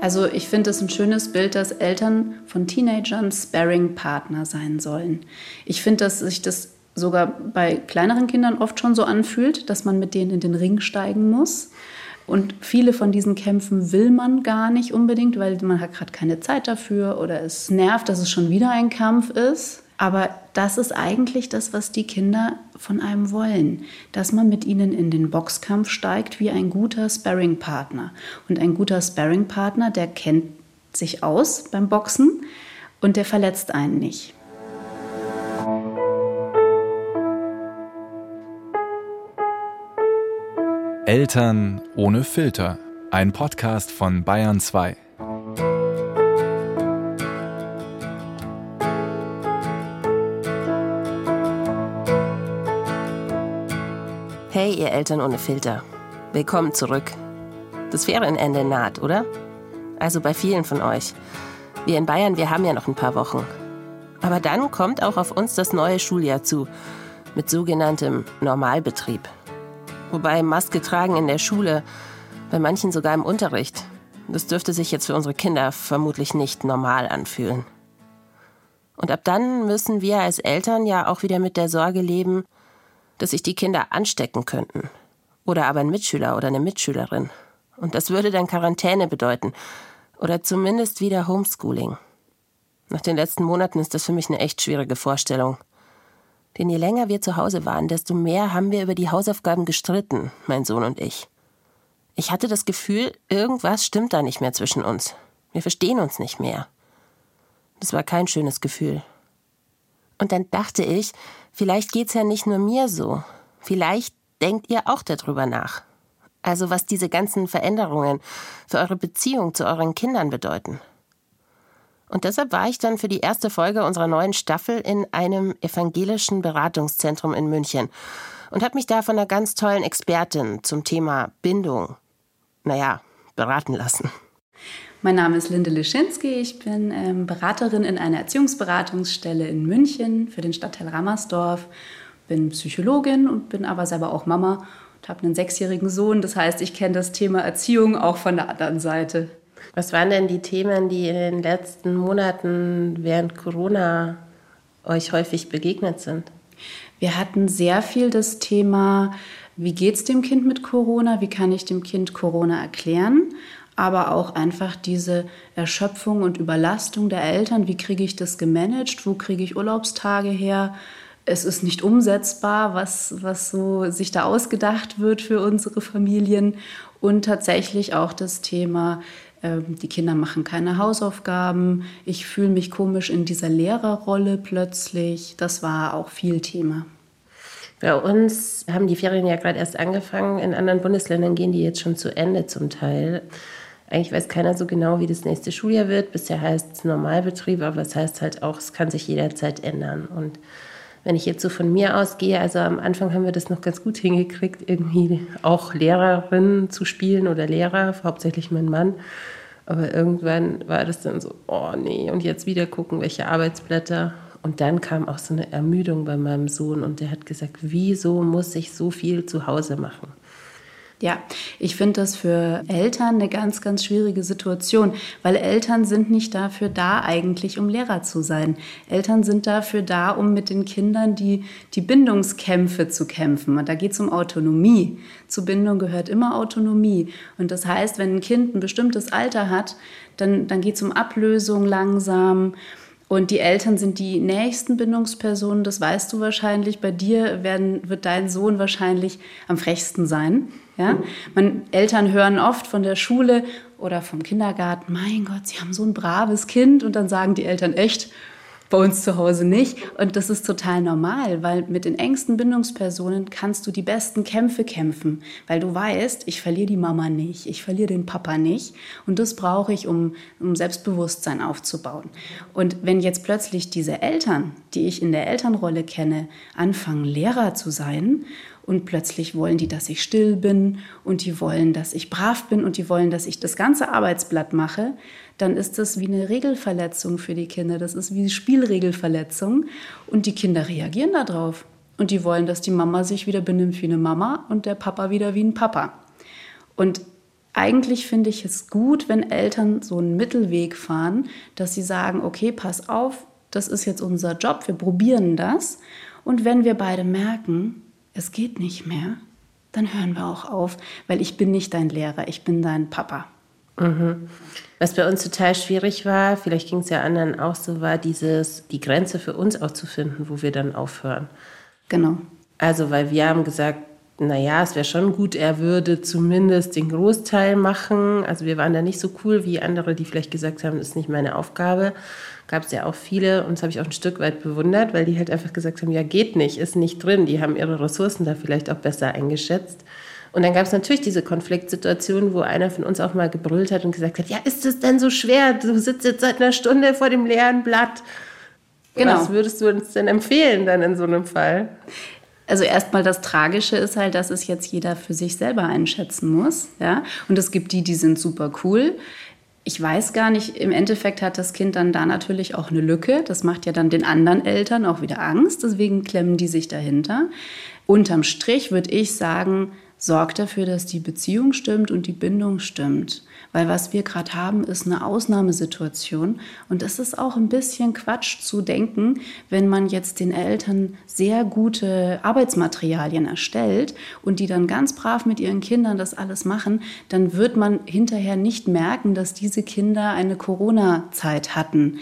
Also ich finde es ein schönes Bild, dass Eltern von Teenagern Sparring-Partner sein sollen. Ich finde, dass sich das sogar bei kleineren Kindern oft schon so anfühlt, dass man mit denen in den Ring steigen muss. Und viele von diesen Kämpfen will man gar nicht unbedingt, weil man hat gerade keine Zeit dafür oder es nervt, dass es schon wieder ein Kampf ist. Aber das ist eigentlich das, was die Kinder von einem wollen, dass man mit ihnen in den Boxkampf steigt wie ein guter Sparringpartner. Und ein guter Sparringpartner, der kennt sich aus beim Boxen und der verletzt einen nicht. Eltern ohne Filter. Ein Podcast von Bayern 2. Hey, ihr Eltern ohne Filter. Willkommen zurück. Das Ferienende naht, oder? Also bei vielen von euch. Wir in Bayern, wir haben ja noch ein paar Wochen. Aber dann kommt auch auf uns das neue Schuljahr zu. Mit sogenanntem Normalbetrieb. Wobei Maske tragen in der Schule, bei manchen sogar im Unterricht. Das dürfte sich jetzt für unsere Kinder vermutlich nicht normal anfühlen. Und ab dann müssen wir als Eltern ja auch wieder mit der Sorge leben, dass sich die Kinder anstecken könnten. Oder aber ein Mitschüler oder eine Mitschülerin. Und das würde dann Quarantäne bedeuten. Oder zumindest wieder Homeschooling. Nach den letzten Monaten ist das für mich eine echt schwierige Vorstellung. Denn je länger wir zu Hause waren, desto mehr haben wir über die Hausaufgaben gestritten, mein Sohn und ich. Ich hatte das Gefühl, irgendwas stimmt da nicht mehr zwischen uns. Wir verstehen uns nicht mehr. Das war kein schönes Gefühl. Und dann dachte ich, vielleicht geht's ja nicht nur mir so. Vielleicht denkt ihr auch darüber nach. Also was diese ganzen Veränderungen für eure Beziehung zu euren Kindern bedeuten. Und deshalb war ich dann für die erste Folge unserer neuen Staffel in einem evangelischen Beratungszentrum in München und habe mich da von einer ganz tollen Expertin zum Thema Bindung, naja, beraten lassen. Mein Name ist Linde Lischinski. Ich bin ähm, Beraterin in einer Erziehungsberatungsstelle in München für den Stadtteil Rammersdorf. Bin Psychologin und bin aber selber auch Mama und habe einen sechsjährigen Sohn. Das heißt, ich kenne das Thema Erziehung auch von der anderen Seite. Was waren denn die Themen, die in den letzten Monaten während Corona euch häufig begegnet sind? Wir hatten sehr viel das Thema, wie geht es dem Kind mit Corona? Wie kann ich dem Kind Corona erklären? Aber auch einfach diese Erschöpfung und Überlastung der Eltern. Wie kriege ich das gemanagt? Wo kriege ich Urlaubstage her? Es ist nicht umsetzbar, was, was so sich da ausgedacht wird für unsere Familien. Und tatsächlich auch das Thema, ähm, die Kinder machen keine Hausaufgaben. Ich fühle mich komisch in dieser Lehrerrolle plötzlich. Das war auch viel Thema. Bei uns haben die Ferien ja gerade erst angefangen. In anderen Bundesländern gehen die jetzt schon zu Ende zum Teil. Eigentlich weiß keiner so genau, wie das nächste Schuljahr wird. Bisher heißt es Normalbetrieb, aber es heißt halt auch, es kann sich jederzeit ändern. Und wenn ich jetzt so von mir ausgehe, also am Anfang haben wir das noch ganz gut hingekriegt, irgendwie auch Lehrerin zu spielen oder Lehrer, hauptsächlich mein Mann. Aber irgendwann war das dann so, oh nee, und jetzt wieder gucken, welche Arbeitsblätter. Und dann kam auch so eine Ermüdung bei meinem Sohn und der hat gesagt, wieso muss ich so viel zu Hause machen? Ja, ich finde das für Eltern eine ganz, ganz schwierige Situation, weil Eltern sind nicht dafür da, eigentlich um Lehrer zu sein. Eltern sind dafür da, um mit den Kindern die, die Bindungskämpfe zu kämpfen. Und da geht es um Autonomie. Zu Bindung gehört immer Autonomie. Und das heißt, wenn ein Kind ein bestimmtes Alter hat, dann, dann geht es um Ablösung langsam. Und die Eltern sind die nächsten Bindungspersonen, das weißt du wahrscheinlich. Bei dir werden, wird dein Sohn wahrscheinlich am frechsten sein. Ja? Man, Eltern hören oft von der Schule oder vom Kindergarten, mein Gott, sie haben so ein braves Kind. Und dann sagen die Eltern echt, bei uns zu Hause nicht. Und das ist total normal, weil mit den engsten Bindungspersonen kannst du die besten Kämpfe kämpfen, weil du weißt, ich verliere die Mama nicht, ich verliere den Papa nicht. Und das brauche ich, um, um Selbstbewusstsein aufzubauen. Und wenn jetzt plötzlich diese Eltern, die ich in der Elternrolle kenne, anfangen, Lehrer zu sein und plötzlich wollen die, dass ich still bin und die wollen, dass ich brav bin und die wollen, dass ich das ganze Arbeitsblatt mache, dann ist das wie eine Regelverletzung für die Kinder. Das ist wie Spielregelverletzung und die Kinder reagieren darauf. Und die wollen, dass die Mama sich wieder benimmt wie eine Mama und der Papa wieder wie ein Papa. Und eigentlich finde ich es gut, wenn Eltern so einen Mittelweg fahren, dass sie sagen, okay, pass auf, das ist jetzt unser Job, wir probieren das. Und wenn wir beide merken, es geht nicht mehr, dann hören wir auch auf, weil ich bin nicht dein Lehrer, ich bin dein Papa. Mhm. Was bei uns total schwierig war, vielleicht ging es ja anderen auch so, war dieses, die Grenze für uns auch zu finden, wo wir dann aufhören. Genau. Also, weil wir haben gesagt, naja, es wäre schon gut, er würde zumindest den Großteil machen. Also wir waren da nicht so cool wie andere, die vielleicht gesagt haben, das ist nicht meine Aufgabe. Gab es ja auch viele und das habe ich auch ein Stück weit bewundert, weil die halt einfach gesagt haben, ja geht nicht, ist nicht drin. Die haben ihre Ressourcen da vielleicht auch besser eingeschätzt. Und dann gab es natürlich diese Konfliktsituation, wo einer von uns auch mal gebrüllt hat und gesagt hat, ja, ist es denn so schwer? Du sitzt jetzt seit einer Stunde vor dem leeren Blatt. Genau. Was würdest du uns denn empfehlen dann in so einem Fall? Also erstmal das Tragische ist halt, dass es jetzt jeder für sich selber einschätzen muss. Ja? Und es gibt die, die sind super cool. Ich weiß gar nicht, im Endeffekt hat das Kind dann da natürlich auch eine Lücke. Das macht ja dann den anderen Eltern auch wieder Angst. Deswegen klemmen die sich dahinter. Unterm Strich würde ich sagen, sorgt dafür, dass die Beziehung stimmt und die Bindung stimmt. Weil was wir gerade haben, ist eine Ausnahmesituation. Und es ist auch ein bisschen Quatsch zu denken, wenn man jetzt den Eltern sehr gute Arbeitsmaterialien erstellt und die dann ganz brav mit ihren Kindern das alles machen, dann wird man hinterher nicht merken, dass diese Kinder eine Corona-Zeit hatten.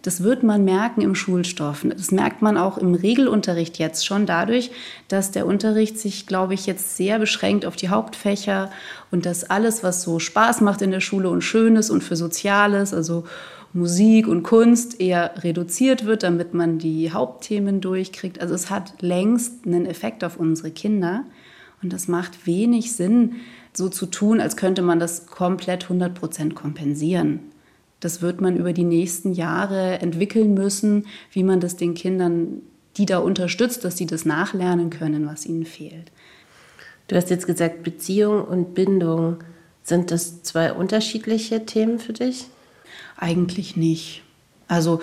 Das wird man merken im Schulstoff. Das merkt man auch im Regelunterricht jetzt schon dadurch, dass der Unterricht sich, glaube ich, jetzt sehr beschränkt auf die Hauptfächer und dass alles, was so Spaß macht in der Schule und schön ist und für Soziales, also Musik und Kunst eher reduziert wird, damit man die Hauptthemen durchkriegt. Also es hat längst einen Effekt auf unsere Kinder und das macht wenig Sinn, so zu tun, als könnte man das komplett 100 Prozent kompensieren. Das wird man über die nächsten Jahre entwickeln müssen, wie man das den Kindern, die da unterstützt, dass sie das nachlernen können, was ihnen fehlt. Du hast jetzt gesagt, Beziehung und Bindung. Sind das zwei unterschiedliche Themen für dich? Eigentlich nicht. Also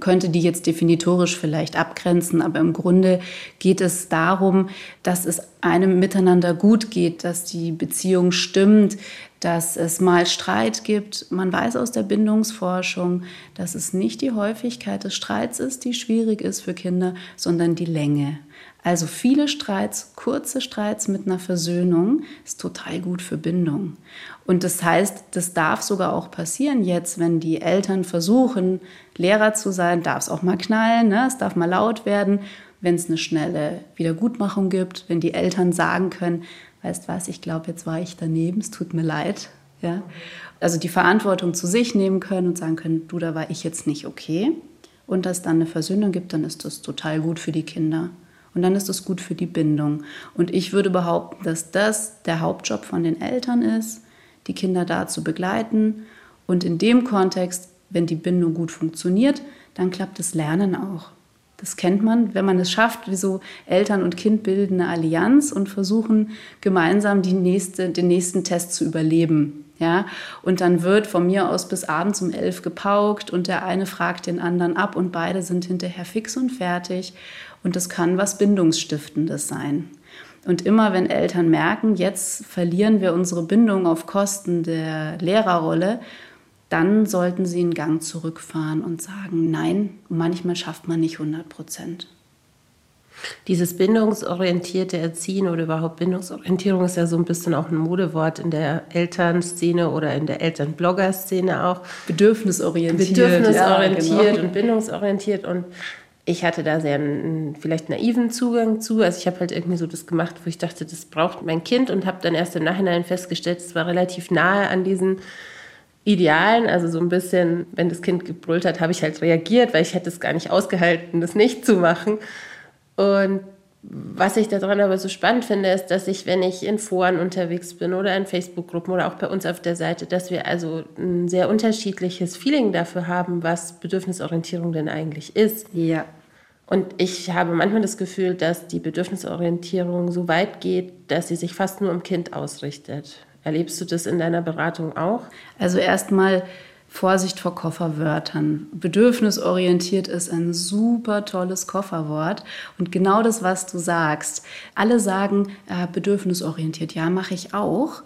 könnte die jetzt definitorisch vielleicht abgrenzen, aber im Grunde geht es darum, dass es einem miteinander gut geht, dass die Beziehung stimmt, dass es mal Streit gibt. Man weiß aus der Bindungsforschung, dass es nicht die Häufigkeit des Streits ist, die schwierig ist für Kinder, sondern die Länge. Also viele Streits, kurze Streits mit einer Versöhnung ist total gut für Bindung. Und das heißt, das darf sogar auch passieren jetzt, wenn die Eltern versuchen, Lehrer zu sein, darf es auch mal knallen, ne? es darf mal laut werden, wenn es eine schnelle Wiedergutmachung gibt, wenn die Eltern sagen können, weißt was, ich glaube, jetzt war ich daneben, es tut mir leid. Ja? Also die Verantwortung zu sich nehmen können und sagen können, du, da war ich jetzt nicht okay. Und dass dann eine Versöhnung gibt, dann ist das total gut für die Kinder. Und dann ist es gut für die Bindung. Und ich würde behaupten, dass das der Hauptjob von den Eltern ist, die Kinder da zu begleiten. Und in dem Kontext, wenn die Bindung gut funktioniert, dann klappt das Lernen auch. Das kennt man, wenn man es schafft, wie so Eltern und Kind bilden eine Allianz und versuchen gemeinsam nächste, den nächsten Test zu überleben. Ja? Und dann wird von mir aus bis abends um elf gepaukt und der eine fragt den anderen ab und beide sind hinterher fix und fertig. Und das kann was Bindungsstiftendes sein. Und immer wenn Eltern merken, jetzt verlieren wir unsere Bindung auf Kosten der Lehrerrolle, dann sollten sie einen Gang zurückfahren und sagen, nein, manchmal schafft man nicht 100 Prozent. Dieses bindungsorientierte Erziehen oder überhaupt Bindungsorientierung ist ja so ein bisschen auch ein Modewort in der Elternszene oder in der Elternblogger-Szene auch. Bedürfnisorientiert. Bedürfnisorientiert ja, genau. und bindungsorientiert. Und ich hatte da sehr einen vielleicht naiven Zugang zu. Also ich habe halt irgendwie so das gemacht, wo ich dachte, das braucht mein Kind und habe dann erst im Nachhinein festgestellt, es war relativ nahe an diesen Idealen, also so ein bisschen, wenn das Kind gebrüllt hat, habe ich halt reagiert, weil ich hätte es gar nicht ausgehalten, das nicht zu machen. Und was ich daran aber so spannend finde, ist, dass ich, wenn ich in Foren unterwegs bin oder in Facebook-Gruppen oder auch bei uns auf der Seite, dass wir also ein sehr unterschiedliches Feeling dafür haben, was Bedürfnisorientierung denn eigentlich ist. Ja. Und ich habe manchmal das Gefühl, dass die Bedürfnisorientierung so weit geht, dass sie sich fast nur im Kind ausrichtet. Erlebst du das in deiner Beratung auch? Also erstmal Vorsicht vor Kofferwörtern. Bedürfnisorientiert ist ein super tolles Kofferwort. Und genau das, was du sagst. Alle sagen, äh, bedürfnisorientiert, ja, mache ich auch.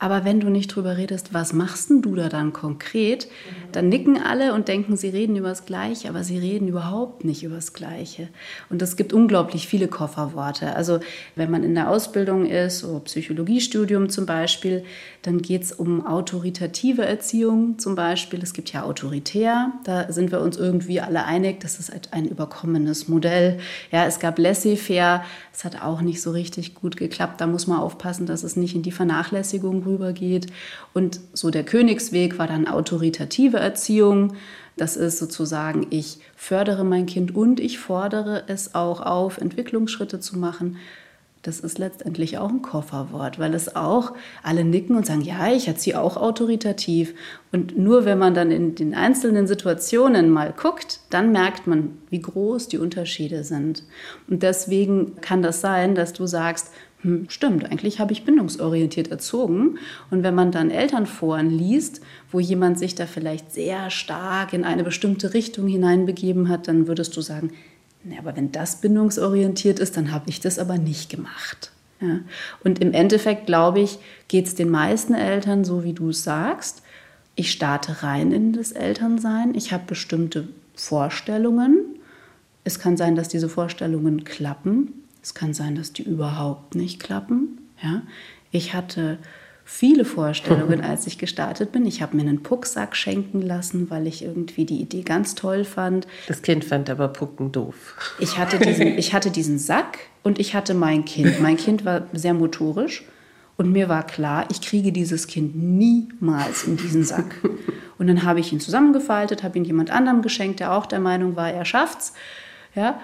Aber wenn du nicht drüber redest, was machst denn du da dann konkret, dann nicken alle und denken, sie reden über das Gleiche, aber sie reden überhaupt nicht über das Gleiche. Und es gibt unglaublich viele Kofferworte. Also wenn man in der Ausbildung ist, oder Psychologiestudium zum Beispiel, dann geht es um autoritative Erziehung zum Beispiel. Es gibt ja autoritär, da sind wir uns irgendwie alle einig, das ist ein überkommenes Modell. Ja, es gab laissez-faire, es hat auch nicht so richtig gut geklappt. Da muss man aufpassen, dass es nicht in die Vernachlässigung rübergeht. Und so der Königsweg war dann autoritative Erziehung. Das ist sozusagen, ich fördere mein Kind und ich fordere es auch auf, Entwicklungsschritte zu machen. Das ist letztendlich auch ein Kofferwort, weil es auch alle nicken und sagen, ja, ich erziehe auch autoritativ. Und nur wenn man dann in den einzelnen Situationen mal guckt, dann merkt man, wie groß die Unterschiede sind. Und deswegen kann das sein, dass du sagst, hm, stimmt, eigentlich habe ich bindungsorientiert erzogen. Und wenn man dann Elternforen liest, wo jemand sich da vielleicht sehr stark in eine bestimmte Richtung hineinbegeben hat, dann würdest du sagen, Nee, aber wenn das bindungsorientiert ist, dann habe ich das aber nicht gemacht. Ja. Und im Endeffekt, glaube ich, geht es den meisten Eltern so, wie du es sagst. Ich starte rein in das Elternsein. Ich habe bestimmte Vorstellungen. Es kann sein, dass diese Vorstellungen klappen. Es kann sein, dass die überhaupt nicht klappen. Ja. Ich hatte viele Vorstellungen, als ich gestartet bin. Ich habe mir einen Pucksack schenken lassen, weil ich irgendwie die Idee ganz toll fand. Das Kind fand aber Pucken doof. Ich hatte diesen, ich hatte diesen Sack und ich hatte mein Kind. Mein Kind war sehr motorisch und mir war klar, ich kriege dieses Kind niemals in diesen Sack. Und dann habe ich ihn zusammengefaltet, habe ihn jemand anderem geschenkt, der auch der Meinung war, er schafft's. Ja?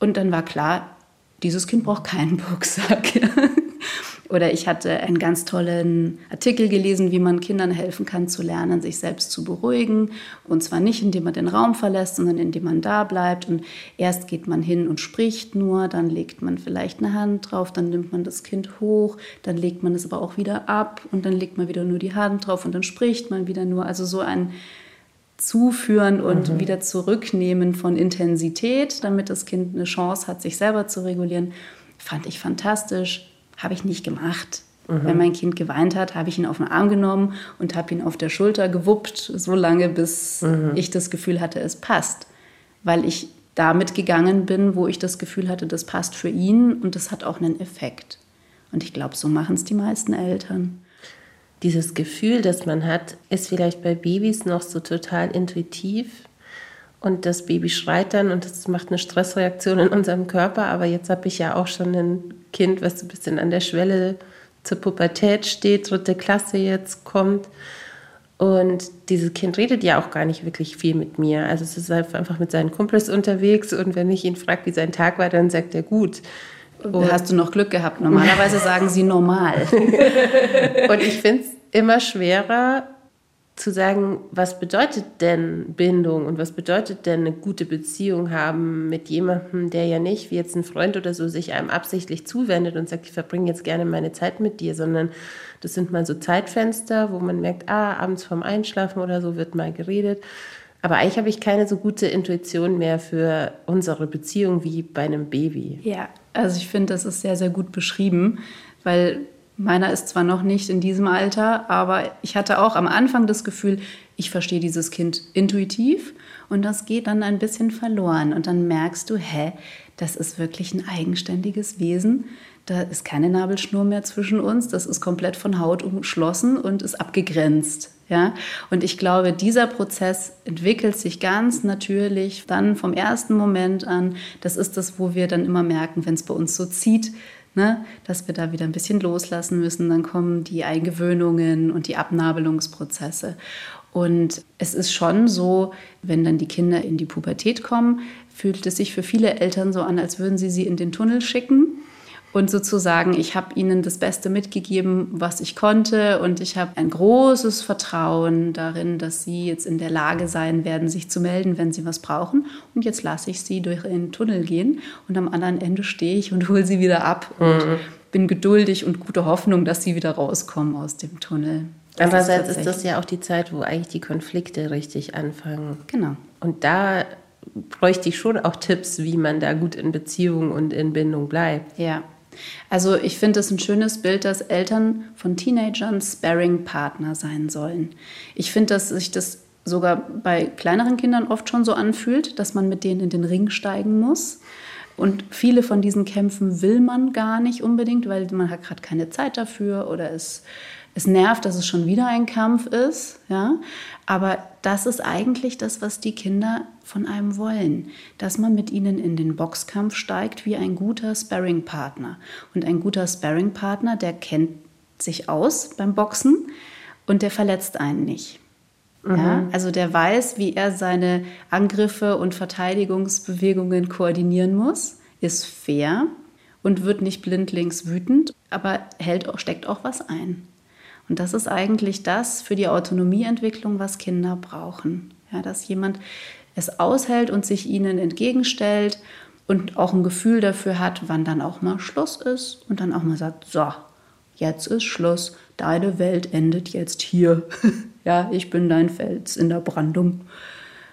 Und dann war klar, dieses Kind braucht keinen Pucksack. Oder ich hatte einen ganz tollen Artikel gelesen, wie man Kindern helfen kann zu lernen, sich selbst zu beruhigen. Und zwar nicht, indem man den Raum verlässt, sondern indem man da bleibt. Und erst geht man hin und spricht nur, dann legt man vielleicht eine Hand drauf, dann nimmt man das Kind hoch, dann legt man es aber auch wieder ab und dann legt man wieder nur die Hand drauf und dann spricht man wieder nur. Also so ein Zuführen und mhm. wieder zurücknehmen von Intensität, damit das Kind eine Chance hat, sich selber zu regulieren, fand ich fantastisch habe ich nicht gemacht. Mhm. Wenn mein Kind geweint hat, habe ich ihn auf den Arm genommen und habe ihn auf der Schulter gewuppt, so lange, bis mhm. ich das Gefühl hatte, es passt. Weil ich damit gegangen bin, wo ich das Gefühl hatte, das passt für ihn und das hat auch einen Effekt. Und ich glaube, so machen es die meisten Eltern. Dieses Gefühl, das man hat, ist vielleicht bei Babys noch so total intuitiv. Und das Baby schreit dann und das macht eine Stressreaktion in unserem Körper. Aber jetzt habe ich ja auch schon ein Kind, was ein bisschen an der Schwelle zur Pubertät steht, dritte Klasse jetzt kommt. Und dieses Kind redet ja auch gar nicht wirklich viel mit mir. Also es ist einfach mit seinen Kumpels unterwegs und wenn ich ihn frage, wie sein Tag war, dann sagt er gut. Und hast du noch Glück gehabt? Normalerweise sagen sie normal. und ich finde es immer schwerer, zu sagen, was bedeutet denn Bindung und was bedeutet denn eine gute Beziehung haben mit jemandem, der ja nicht, wie jetzt ein Freund oder so, sich einem absichtlich zuwendet und sagt, ich verbringe jetzt gerne meine Zeit mit dir, sondern das sind mal so Zeitfenster, wo man merkt, ah, abends vorm Einschlafen oder so wird mal geredet. Aber eigentlich habe ich keine so gute Intuition mehr für unsere Beziehung wie bei einem Baby. Ja, also ich finde, das ist sehr, sehr gut beschrieben, weil Meiner ist zwar noch nicht in diesem Alter, aber ich hatte auch am Anfang das Gefühl, ich verstehe dieses Kind intuitiv und das geht dann ein bisschen verloren. Und dann merkst du, hä, das ist wirklich ein eigenständiges Wesen. Da ist keine Nabelschnur mehr zwischen uns. Das ist komplett von Haut umschlossen und ist abgegrenzt. Ja? Und ich glaube, dieser Prozess entwickelt sich ganz natürlich dann vom ersten Moment an. Das ist das, wo wir dann immer merken, wenn es bei uns so zieht, ne, dass wir da wieder ein bisschen loslassen müssen. Dann kommen die Eingewöhnungen und die Abnabelungsprozesse. Und es ist schon so, wenn dann die Kinder in die Pubertät kommen, fühlt es sich für viele Eltern so an, als würden sie sie in den Tunnel schicken und sozusagen, ich habe ihnen das Beste mitgegeben, was ich konnte und ich habe ein großes Vertrauen darin, dass sie jetzt in der Lage sein werden, sich zu melden, wenn sie was brauchen. Und jetzt lasse ich sie durch den Tunnel gehen und am anderen Ende stehe ich und hole sie wieder ab und mhm. bin geduldig und gute Hoffnung, dass sie wieder rauskommen aus dem Tunnel. Das Andererseits ist, ist das ja auch die Zeit, wo eigentlich die Konflikte richtig anfangen. Genau. Und da bräuchte ich schon auch Tipps, wie man da gut in Beziehung und in Bindung bleibt. Ja, Also ich finde es ein schönes Bild, dass Eltern von Teenagern Sparring-Partner sein sollen. Ich finde, dass sich das sogar bei kleineren Kindern oft schon so anfühlt, dass man mit denen in den Ring steigen muss. Und viele von diesen Kämpfen will man gar nicht unbedingt, weil man hat gerade keine Zeit dafür oder es, es nervt, dass es schon wieder ein Kampf ist. Ja? Aber das ist eigentlich das, was die Kinder von einem wollen, dass man mit ihnen in den Boxkampf steigt wie ein guter Sparringpartner. Und ein guter Sparringpartner, der kennt sich aus beim Boxen und der verletzt einen nicht. Mhm. Ja, also der weiß, wie er seine Angriffe und Verteidigungsbewegungen koordinieren muss, ist fair und wird nicht blindlings wütend, aber hält auch, steckt auch was ein. Und das ist eigentlich das für die Autonomieentwicklung, was Kinder brauchen. Ja, dass jemand es aushält und sich ihnen entgegenstellt und auch ein Gefühl dafür hat, wann dann auch mal Schluss ist und dann auch mal sagt, so, jetzt ist Schluss, deine Welt endet jetzt hier. ja, ich bin dein Fels in der Brandung.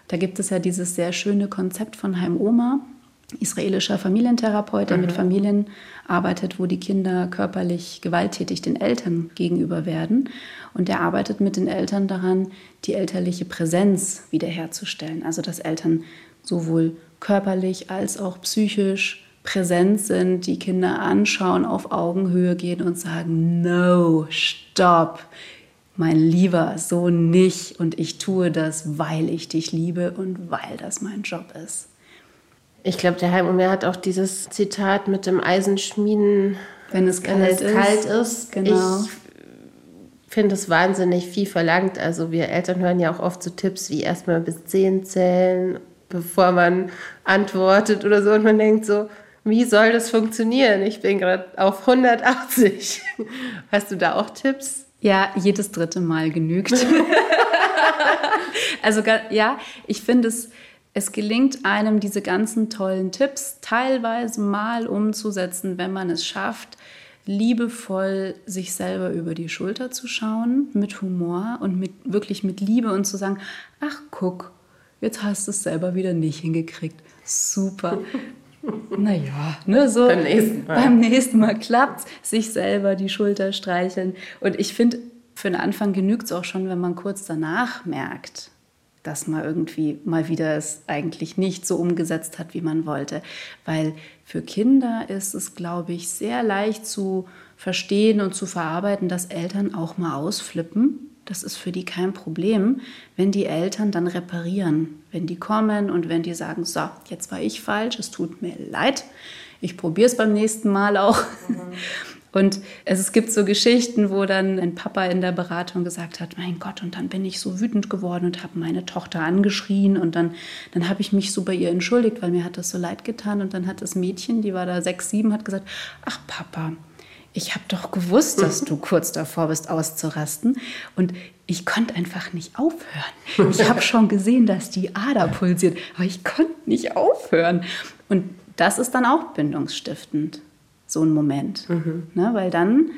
Da gibt es ja dieses sehr schöne Konzept von Heim Oma, israelischer Familientherapeut, der mhm. mit Familien arbeitet, wo die Kinder körperlich gewalttätig den Eltern gegenüber werden. Und der arbeitet mit den Eltern daran, die elterliche Präsenz wiederherzustellen. Also dass Eltern sowohl körperlich als auch psychisch präsent sind, die Kinder anschauen, auf Augenhöhe gehen und sagen, no, stopp, mein Lieber, so nicht. Und ich tue das, weil ich dich liebe und weil das mein Job ist. Ich glaube, der Heimumer hat auch dieses Zitat mit dem Eisenschmieden, wenn es kalt, wenn es ist. kalt ist. Genau. Ich finde es wahnsinnig viel verlangt. Also wir Eltern hören ja auch oft so Tipps wie erstmal bis zehn zählen, bevor man antwortet oder so. Und man denkt so, wie soll das funktionieren? Ich bin gerade auf 180. Hast du da auch Tipps? Ja, jedes dritte Mal genügt. also ja, ich finde es, es gelingt einem, diese ganzen tollen Tipps teilweise mal umzusetzen, wenn man es schafft, liebevoll sich selber über die Schulter zu schauen, mit Humor und mit, wirklich mit Liebe und zu sagen, ach guck, jetzt hast du es selber wieder nicht hingekriegt. Super. Naja, ne, so beim nächsten Mal, beim nächsten Mal klappt sich selber die Schulter streicheln. Und ich finde, für den Anfang genügt es auch schon, wenn man kurz danach merkt, dass man irgendwie mal wieder es eigentlich nicht so umgesetzt hat, wie man wollte. Weil für Kinder ist es, glaube ich, sehr leicht zu verstehen und zu verarbeiten, dass Eltern auch mal ausflippen das ist für die kein Problem, wenn die Eltern dann reparieren. Wenn die kommen und wenn die sagen, so, jetzt war ich falsch, es tut mir leid, ich probiere es beim nächsten Mal auch. Mhm. Und es gibt so Geschichten, wo dann ein Papa in der Beratung gesagt hat, mein Gott, und dann bin ich so wütend geworden und habe meine Tochter angeschrien und dann, dann habe ich mich so bei ihr entschuldigt, weil mir hat das so leid getan. Und dann hat das Mädchen, die war da sechs, sieben, hat gesagt, ach Papa, ich habe doch gewusst, dass du kurz davor bist, auszurasten. Und ich konnte einfach nicht aufhören. Ich habe schon gesehen, dass die Ader pulsiert, aber ich konnte nicht aufhören. Und das ist dann auch bindungsstiftend, so ein Moment. Mhm. Ne, weil dann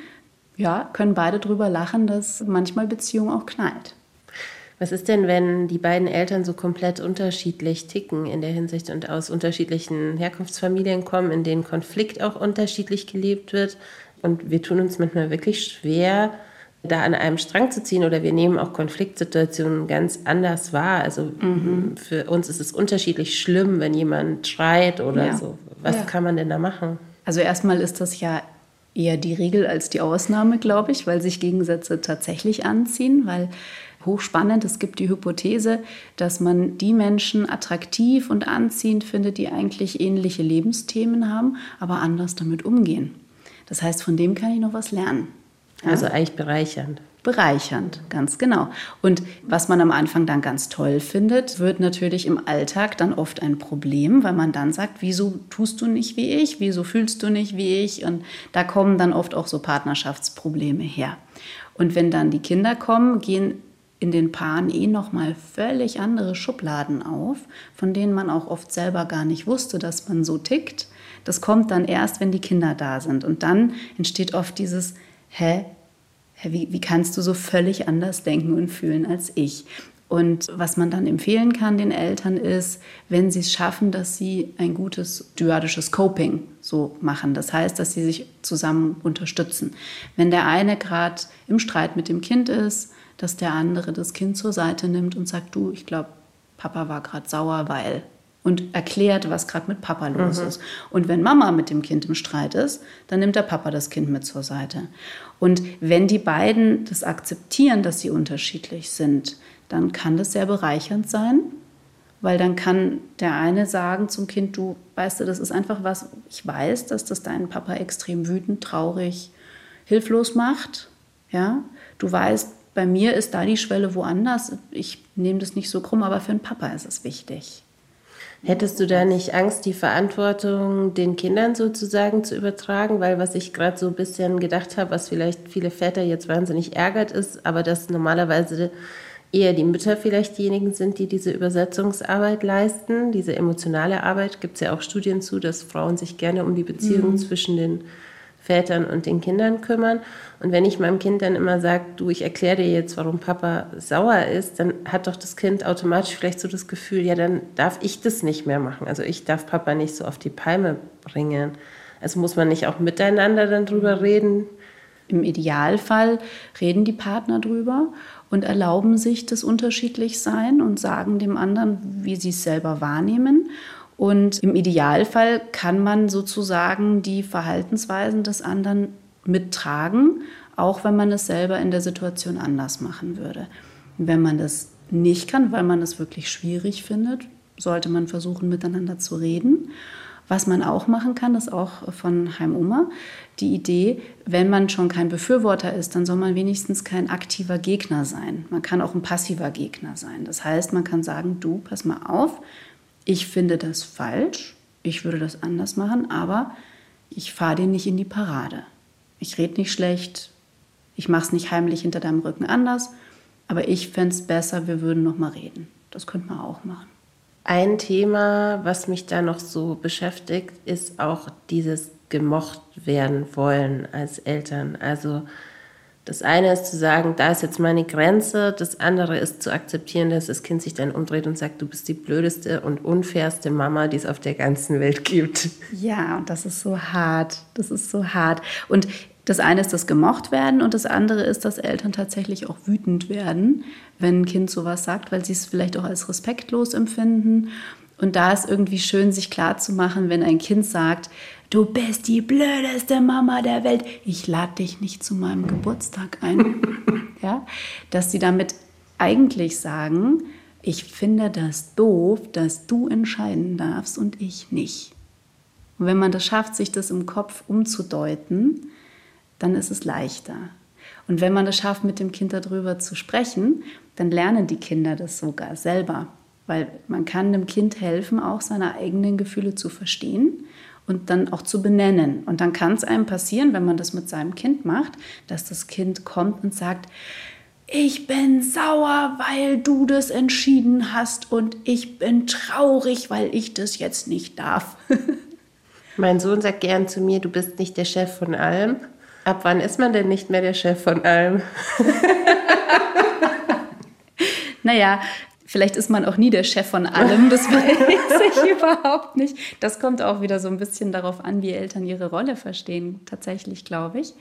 ja, können beide drüber lachen, dass manchmal Beziehung auch knallt. Was ist denn, wenn die beiden Eltern so komplett unterschiedlich ticken in der Hinsicht und aus unterschiedlichen Herkunftsfamilien kommen, in denen Konflikt auch unterschiedlich gelebt wird? Und wir tun uns manchmal wirklich schwer, da an einem Strang zu ziehen oder wir nehmen auch Konfliktsituationen ganz anders wahr. Also mhm. für uns ist es unterschiedlich schlimm, wenn jemand schreit oder ja. so. Was ja. kann man denn da machen? Also erstmal ist das ja eher die Regel als die Ausnahme, glaube ich, weil sich Gegensätze tatsächlich anziehen, weil hochspannend, es gibt die Hypothese, dass man die Menschen attraktiv und anziehend findet, die eigentlich ähnliche Lebensthemen haben, aber anders damit umgehen. Das heißt, von dem kann ich noch was lernen. Ja? Also eigentlich bereichernd. Bereichernd, ganz genau. Und was man am Anfang dann ganz toll findet, wird natürlich im Alltag dann oft ein Problem, weil man dann sagt, wieso tust du nicht wie ich, wieso fühlst du nicht wie ich? Und da kommen dann oft auch so Partnerschaftsprobleme her. Und wenn dann die Kinder kommen, gehen in den Paaren eh nochmal völlig andere Schubladen auf, von denen man auch oft selber gar nicht wusste, dass man so tickt. Das kommt dann erst, wenn die Kinder da sind. Und dann entsteht oft dieses, hä, wie, wie kannst du so völlig anders denken und fühlen als ich? Und was man dann empfehlen kann den Eltern ist, wenn sie es schaffen, dass sie ein gutes dyadisches Coping so machen. Das heißt, dass sie sich zusammen unterstützen. Wenn der eine gerade im Streit mit dem Kind ist, dass der andere das Kind zur Seite nimmt und sagt, du, ich glaube, Papa war gerade sauer, weil und erklärt, was gerade mit Papa los mhm. ist. Und wenn Mama mit dem Kind im Streit ist, dann nimmt der Papa das Kind mit zur Seite. Und wenn die beiden das akzeptieren, dass sie unterschiedlich sind, dann kann das sehr bereichernd sein, weil dann kann der eine sagen zum Kind, du weißt du, das ist einfach was, ich weiß, dass das deinen Papa extrem wütend, traurig, hilflos macht. Ja, du weißt, bei mir ist da die Schwelle woanders. Ich nehme das nicht so krumm, aber für den Papa ist es wichtig. Hättest du da nicht Angst, die Verantwortung den Kindern sozusagen zu übertragen? Weil was ich gerade so ein bisschen gedacht habe, was vielleicht viele Väter jetzt wahnsinnig ärgert, ist, aber dass normalerweise eher die Mütter vielleicht diejenigen sind, die diese Übersetzungsarbeit leisten. Diese emotionale Arbeit gibt es ja auch Studien zu, dass Frauen sich gerne um die Beziehung mhm. zwischen den Vätern und den Kindern kümmern. Und wenn ich meinem Kind dann immer sage, du, ich erkläre dir jetzt, warum Papa sauer ist, dann hat doch das Kind automatisch vielleicht so das Gefühl, ja, dann darf ich das nicht mehr machen. Also ich darf Papa nicht so auf die Palme bringen. Also muss man nicht auch miteinander dann drüber reden? Im Idealfall reden die Partner drüber und erlauben sich das unterschiedlich sein und sagen dem anderen, wie sie es selber wahrnehmen. Und im Idealfall kann man sozusagen die Verhaltensweisen des anderen mittragen, auch wenn man es selber in der Situation anders machen würde. Wenn man das nicht kann, weil man es wirklich schwierig findet, sollte man versuchen, miteinander zu reden. Was man auch machen kann, ist auch von Heim Oma die Idee, wenn man schon kein Befürworter ist, dann soll man wenigstens kein aktiver Gegner sein. Man kann auch ein passiver Gegner sein. Das heißt, man kann sagen, du, pass mal auf, ich finde das falsch, ich würde das anders machen, aber ich fahre dir nicht in die Parade. Ich rede nicht schlecht, ich mache es nicht heimlich hinter deinem Rücken anders, aber ich fände es besser, wir würden noch mal reden. Das könnte man auch machen. Ein Thema, was mich da noch so beschäftigt, ist auch dieses gemocht werden wollen als Eltern. Also das eine ist zu sagen, da ist jetzt meine Grenze. Das andere ist zu akzeptieren, dass das Kind sich dann umdreht und sagt, du bist die blödeste und unfairste Mama, die es auf der ganzen Welt gibt. Ja, und das ist so hart. Das ist so hart. Und das eine ist das gemocht werden und das andere ist, dass Eltern tatsächlich auch wütend werden, wenn ein Kind sowas sagt, weil sie es vielleicht auch als respektlos empfinden. Und da ist irgendwie schön, sich klarzumachen, wenn ein Kind sagt, du bist die blödeste Mama der Welt, ich lade dich nicht zu meinem Geburtstag ein. ja? Dass sie damit eigentlich sagen, ich finde das doof, dass du entscheiden darfst und ich nicht. Und wenn man das schafft, sich das im Kopf umzudeuten, dann ist es leichter. Und wenn man es schafft, mit dem Kind darüber zu sprechen, dann lernen die Kinder das sogar selber. Weil man kann dem Kind helfen, auch seine eigenen Gefühle zu verstehen und dann auch zu benennen. Und dann kann es einem passieren, wenn man das mit seinem Kind macht, dass das Kind kommt und sagt, ich bin sauer, weil du das entschieden hast und ich bin traurig, weil ich das jetzt nicht darf. mein Sohn sagt gern zu mir, du bist nicht der Chef von allem. Ab wann ist man denn nicht mehr der Chef von allem? naja, Vielleicht ist man auch nie der Chef von allem, das weiß ich überhaupt nicht. Das kommt auch wieder so ein bisschen darauf an, wie Eltern ihre Rolle verstehen, tatsächlich, glaube ich.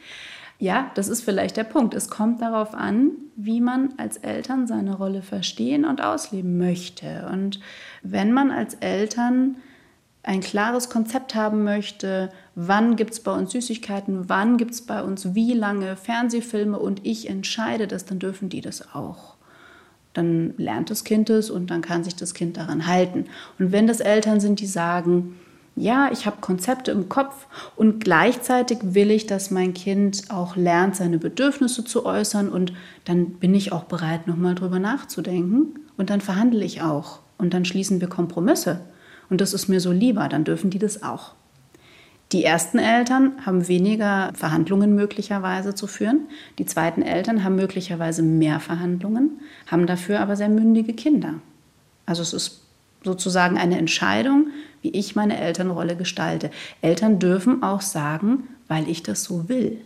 Ja, das ist vielleicht der Punkt. Es kommt darauf an, wie man als Eltern seine Rolle verstehen und ausleben möchte. Und wenn man als Eltern ein klares Konzept haben möchte, wann gibt es bei uns Süßigkeiten, wann gibt es bei uns wie lange Fernsehfilme und ich entscheide das, dann dürfen die das auch dann lernt das Kind es und dann kann sich das Kind daran halten. Und wenn das Eltern sind, die sagen, ja, ich habe Konzepte im Kopf und gleichzeitig will ich, dass mein Kind auch lernt, seine Bedürfnisse zu äußern und dann bin ich auch bereit, nochmal drüber nachzudenken und dann verhandle ich auch und dann schließen wir Kompromisse und das ist mir so lieber, dann dürfen die das auch. Die ersten Eltern haben weniger Verhandlungen möglicherweise zu führen. Die zweiten Eltern haben möglicherweise mehr Verhandlungen, haben dafür aber sehr mündige Kinder. Also es ist sozusagen eine Entscheidung, wie ich meine Elternrolle gestalte. Eltern dürfen auch sagen, weil ich das so will.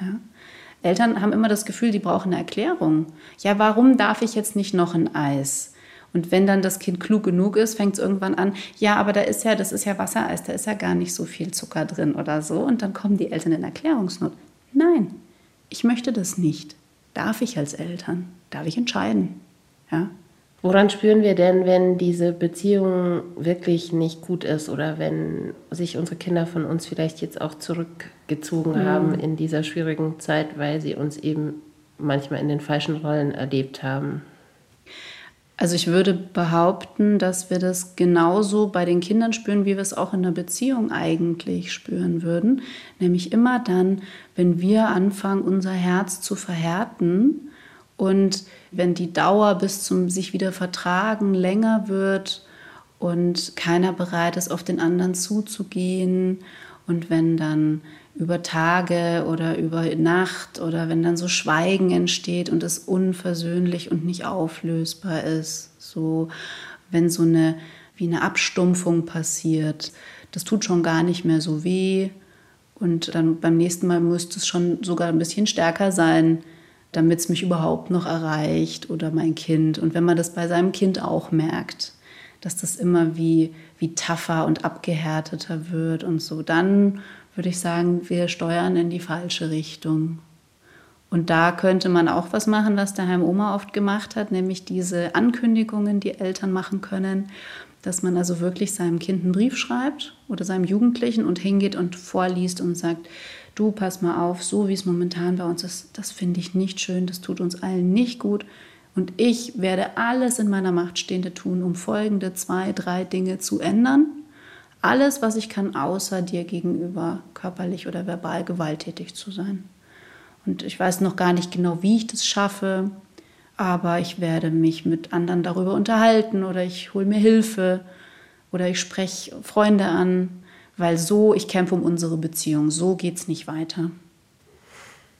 Ja? Eltern haben immer das Gefühl, die brauchen eine Erklärung. Ja, warum darf ich jetzt nicht noch ein Eis? Und wenn dann das Kind klug genug ist, fängt es irgendwann an, ja, aber da ist ja, das ist ja Wassereis, da ist ja gar nicht so viel Zucker drin oder so. Und dann kommen die Eltern in Erklärungsnot. Nein, ich möchte das nicht. Darf ich als Eltern? Darf ich entscheiden? Ja. Woran spüren wir denn, wenn diese Beziehung wirklich nicht gut ist oder wenn sich unsere Kinder von uns vielleicht jetzt auch zurückgezogen mhm. haben in dieser schwierigen Zeit, weil sie uns eben manchmal in den falschen Rollen erlebt haben? Also ich würde behaupten, dass wir das genauso bei den Kindern spüren, wie wir es auch in der Beziehung eigentlich spüren würden. Nämlich immer dann, wenn wir anfangen, unser Herz zu verhärten und wenn die Dauer bis zum sich wieder vertragen länger wird und keiner bereit ist, auf den anderen zuzugehen und wenn dann über Tage oder über Nacht oder wenn dann so Schweigen entsteht und es unversöhnlich und nicht auflösbar ist, so wenn so eine wie eine Abstumpfung passiert, das tut schon gar nicht mehr so weh. Und dann beim nächsten Mal müsste es schon sogar ein bisschen stärker sein, damit es mich überhaupt noch erreicht oder mein Kind. Und wenn man das bei seinem Kind auch merkt, dass das immer wie wie tougher und abgehärteter wird und so, dann würde ich sagen, wir steuern in die falsche Richtung. Und da könnte man auch was machen, was der Heim Oma oft gemacht hat, nämlich diese Ankündigungen, die Eltern machen können, dass man also wirklich seinem Kind einen Brief schreibt oder seinem Jugendlichen und hingeht und vorliest und sagt, du pass mal auf, so wie es momentan bei uns ist, das finde ich nicht schön, das tut uns allen nicht gut. Und ich werde alles in meiner Macht Stehende tun, um folgende zwei, drei Dinge zu ändern alles, was ich kann, außer dir gegenüber körperlich oder verbal gewalttätig zu sein. Und ich weiß noch gar nicht genau, wie ich das schaffe, aber ich werde mich mit anderen darüber unterhalten oder ich hole mir Hilfe oder ich spreche Freunde an, weil so, ich kämpfe um unsere Beziehung, so geht es nicht weiter.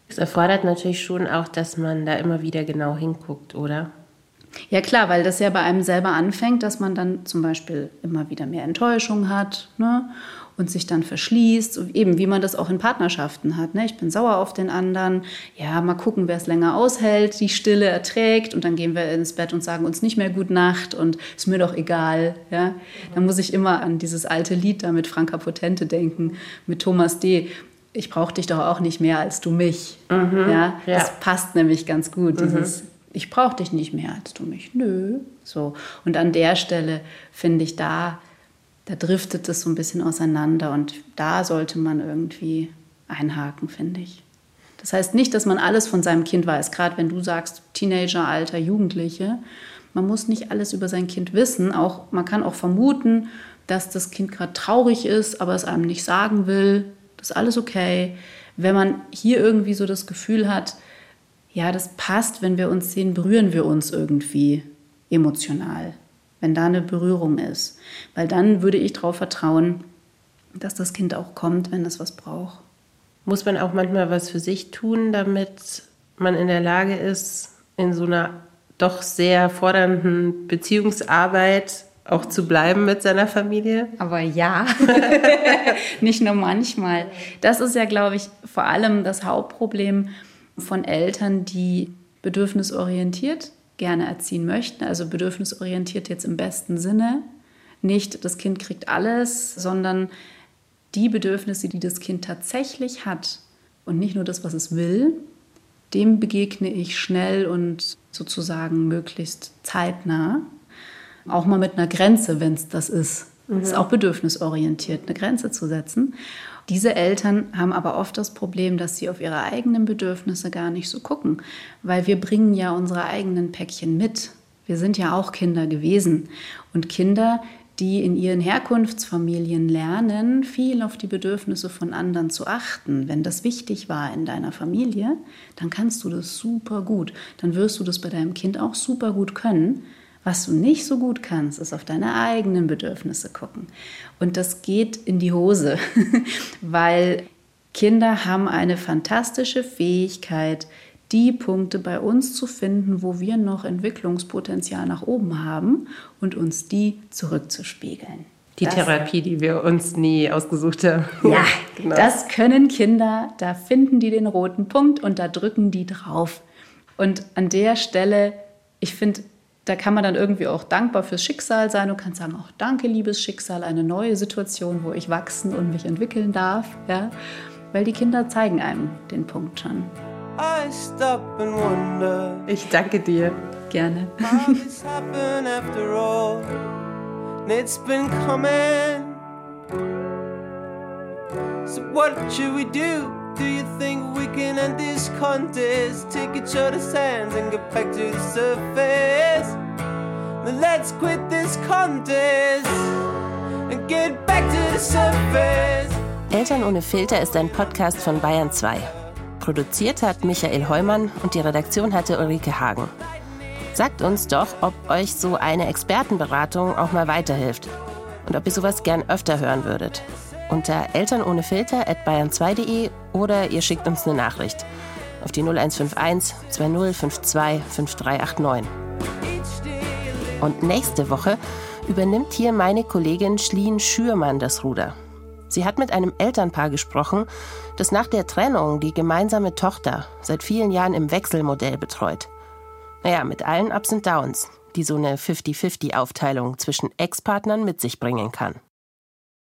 Es erfordert natürlich schon auch, dass man da immer wieder genau hinguckt, oder? Ja klar, weil das ja bei einem selber anfängt, dass man dann zum Beispiel immer wieder mehr Enttäuschung hat ne? und sich dann verschließt, eben wie man das auch in Partnerschaften hat. Ne? Ich bin sauer auf den anderen, ja, mal gucken, wer es länger aushält, die Stille erträgt und dann gehen wir ins Bett und sagen uns nicht mehr Gut Nacht und ist mir doch egal. Ja? Dann muss ich immer an dieses alte Lied da mit Franka Potente denken, mit Thomas D., ich brauche dich doch auch nicht mehr als du mich. Mhm, ja, ja, Das passt nämlich ganz gut, mhm. Ich brauche dich nicht mehr als du mich. Nö. So. Und an der Stelle finde ich, da, da driftet es so ein bisschen auseinander und da sollte man irgendwie einhaken, finde ich. Das heißt nicht, dass man alles von seinem Kind weiß, gerade wenn du sagst Teenageralter, Jugendliche. Man muss nicht alles über sein Kind wissen. Auch, man kann auch vermuten, dass das Kind gerade traurig ist, aber es einem nicht sagen will. Das ist alles okay. Wenn man hier irgendwie so das Gefühl hat, ja, das passt, wenn wir uns sehen, berühren wir uns irgendwie emotional, wenn da eine Berührung ist. Weil dann würde ich darauf vertrauen, dass das Kind auch kommt, wenn es was braucht. Muss man auch manchmal was für sich tun, damit man in der Lage ist, in so einer doch sehr fordernden Beziehungsarbeit auch zu bleiben mit seiner Familie? Aber ja, nicht nur manchmal. Das ist ja, glaube ich, vor allem das Hauptproblem von Eltern, die bedürfnisorientiert gerne erziehen möchten, also bedürfnisorientiert jetzt im besten Sinne. Nicht, das Kind kriegt alles, sondern die Bedürfnisse, die das Kind tatsächlich hat und nicht nur das, was es will, dem begegne ich schnell und sozusagen möglichst zeitnah. Auch mal mit einer Grenze, wenn es das ist. Mhm. Das ist auch bedürfnisorientiert, eine Grenze zu setzen. Diese Eltern haben aber oft das Problem, dass sie auf ihre eigenen Bedürfnisse gar nicht so gucken, weil wir bringen ja unsere eigenen Päckchen mit. Wir sind ja auch Kinder gewesen und Kinder, die in ihren Herkunftsfamilien lernen, viel auf die Bedürfnisse von anderen zu achten. Wenn das wichtig war in deiner Familie, dann kannst du das super gut. Dann wirst du das bei deinem Kind auch super gut können, was du nicht so gut kannst, ist auf deine eigenen Bedürfnisse gucken. Und das geht in die Hose, weil Kinder haben eine fantastische Fähigkeit, die Punkte bei uns zu finden, wo wir noch Entwicklungspotenzial nach oben haben und uns die zurückzuspiegeln. Die das, Therapie, die wir uns nie ausgesucht haben. Ja, genau. das können Kinder. Da finden die den roten Punkt und da drücken die drauf. Und an der Stelle, ich finde, da kann man dann irgendwie auch dankbar fürs Schicksal sein und kann sagen, auch danke, liebes Schicksal, eine neue Situation, wo ich wachsen und mich entwickeln darf. Ja? Weil die Kinder zeigen einem den Punkt schon. Ich danke dir. Gerne. So what should we do? Do you think we can end this contest? Take each other's hands and get back to the surface. Then let's quit this contest and get back to the surface. Eltern ohne Filter ist ein Podcast von Bayern 2. Produziert hat Michael Heumann und die Redaktion hatte Ulrike Hagen. Sagt uns doch, ob euch so eine Expertenberatung auch mal weiterhilft und ob ihr sowas gern öfter hören würdet. Unter Eltern ohne Filter at bayern2.de oder ihr schickt uns eine Nachricht auf die 0151 2052 5389. Und nächste Woche übernimmt hier meine Kollegin Schlien Schürmann das Ruder. Sie hat mit einem Elternpaar gesprochen, das nach der Trennung die gemeinsame Tochter seit vielen Jahren im Wechselmodell betreut. Naja, mit allen Ups und Downs, die so eine 50-50-Aufteilung zwischen Ex-Partnern mit sich bringen kann.